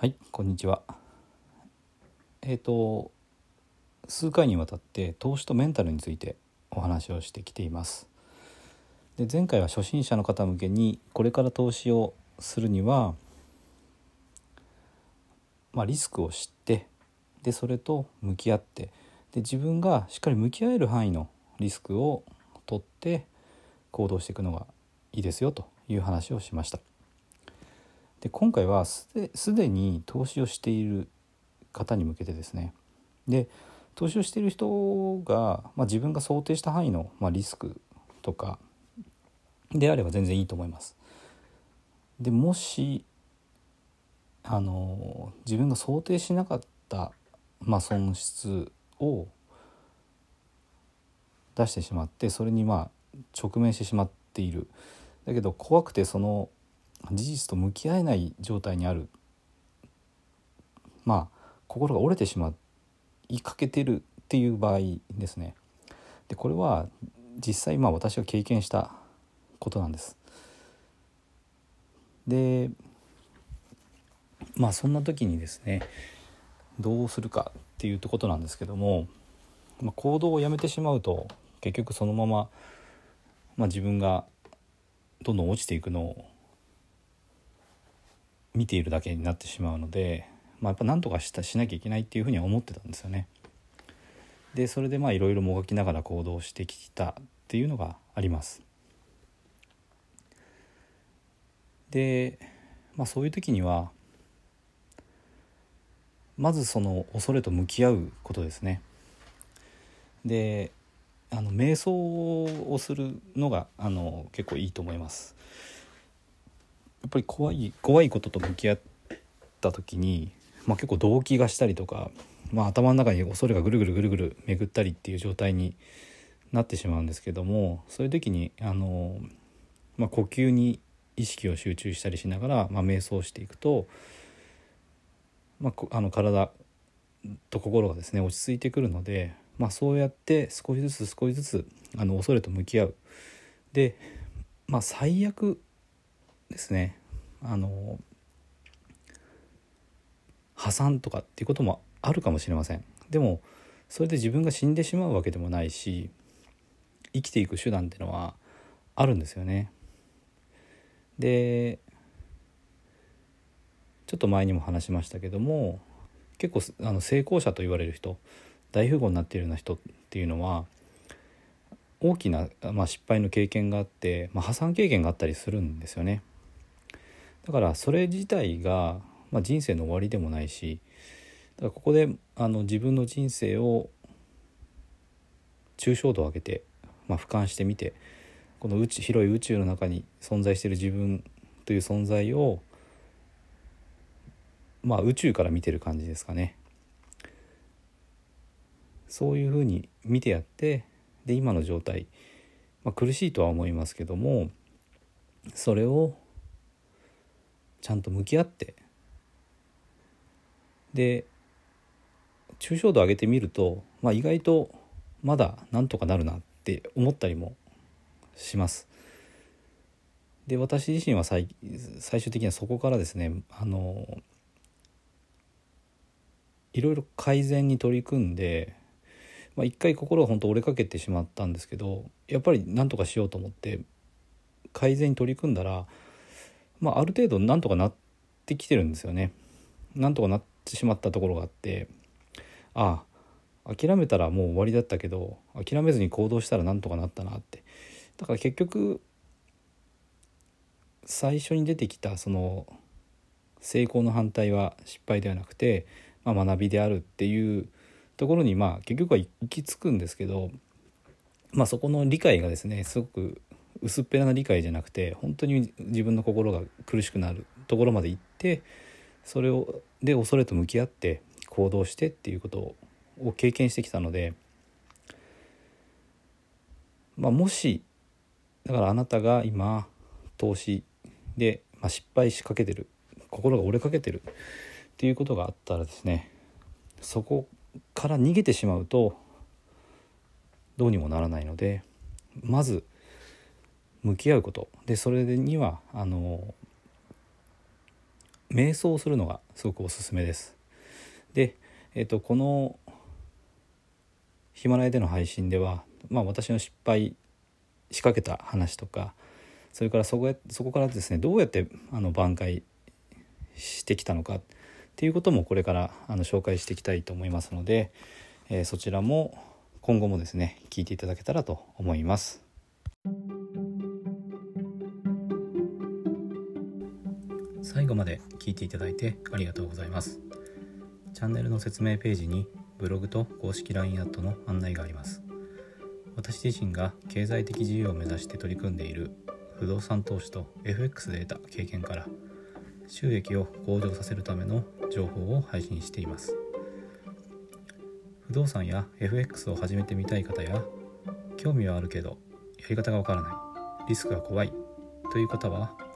はいこんにちはえっ、と数回にわたって投資とメンタルについてお話をしてきていますで前回は初心者の方向けにこれから投資をするにはまあ、リスクを知ってでそれと向き合ってで自分がしっかり向き合える範囲のリスクを取って行動していくのがいいですよという話をしました。で今回はすでに投資をしている方に向けてですねで投資をしている人が、まあ、自分が想定した範囲の、まあ、リスクとかであれば全然いいと思います。でもしあの自分が想定しなかった、まあ、損失を出してしまってそれにまあ直面してしまっているだけど怖くてその事実と向き合えない状態にある。まあ心が折れてしまいかけてるっていう場合ですね。でこれは実際まあ私が経験したことなんです。でまあそんな時にですねどうするかっていうことなんですけども、まあ、行動をやめてしまうと結局そのまま、まあ、自分がどんどん落ちていくのを見ているだけになってしまうので、まあ、やっぱ何とかしたしなきゃいけないっていうふうには思ってたんですよね。でそれでまあいろいろもがきながら行動してきたっていうのがあります。で、まあ、そういう時にはまずその恐れと向き合うことですね。であの瞑想をするのがあの結構いいと思います。ぱり怖い怖いことと向き合った時に、まあ、結構動悸がしたりとか、まあ、頭の中に恐れがぐるぐるぐるぐる巡ったりっていう状態になってしまうんですけどもそういう時にあの、まあ、呼吸に意識を集中したりしながら、まあ、瞑想していくとまあ、あの体と心がですね落ち着いてくるので、まあ、そうやって少しずつ少しずつあの恐れと向き合う。で、まあ、最悪ですね。あの破産とかっていうこともあるかもしれませんでもそれで自分が死んでしまうわけでもないし生きていく手段っていうのはあるんですよねでちょっと前にも話しましたけども結構あの成功者と言われる人大富豪になっているような人っていうのは大きな、まあ、失敗の経験があって、まあ、破産経験があったりするんですよね。だからそれ自体が、まあ、人生の終わりでもないしだからここであの自分の人生を抽象度を上げて、まあ、俯瞰してみてこの宇宙広い宇宙の中に存在している自分という存在をまあ宇宙から見てる感じですかね。そういうふうに見てやってで今の状態、まあ、苦しいとは思いますけどもそれをちゃんと向き合ってで抽象度上げてみると、まあ、意外とまだなんとかなるなって思ったりもします。で私自身は最最終的にはそこからですねあのいろいろ改善に取り組んで、まあ、一回心が本当折れかけてしまったんですけどやっぱり何とかしようと思って改善に取り組んだら、まあ、ある程度なんとかなってきてるんですよね。なんとかなってしまったところがあってああ諦めたらもう終わりだったけど諦めずに行動したらなんとかなったなってだから結局最初に出てきたその成功の反対は失敗ではなくてまあ、学びであるっていうところにまあ結局は行き着くんですけど、まあ、そこの理解がですねすごく薄っぺらな理解じゃなくて本当に自分の心が苦しくなるところまで行ってそれをで恐れと向き合って行動してっていうことを経験してきたので、まあ、もしだからあなたが今投資で、まあ、失敗しかけてる心が折れかけてるっていうことがあったらですねそこから逃げてしまうとどうにもならないのでまず向き合うことでそれにはあの瞑想をするのがすごくおすすめですで、えっと、このヒマラヤでの配信では、まあ、私の失敗仕掛けた話とかそれからそこへそこからですねどうやってあの挽回してきたのかっていうこともこれからあの紹介していきたいと思いますので、えー、そちらも今後もですね聞いていただけたらと思います。最後まで聞いていただいてありがとうございます。チャンネルの説明ページにブログと公式 LINE アットの案内があります。私自身が経済的自由を目指して取り組んでいる不動産投資と FX で得た経験から収益を向上させるための情報を配信しています不動産や FX を始めてみたい方や興味はあるけどやり方がわからないリスクが怖いという方は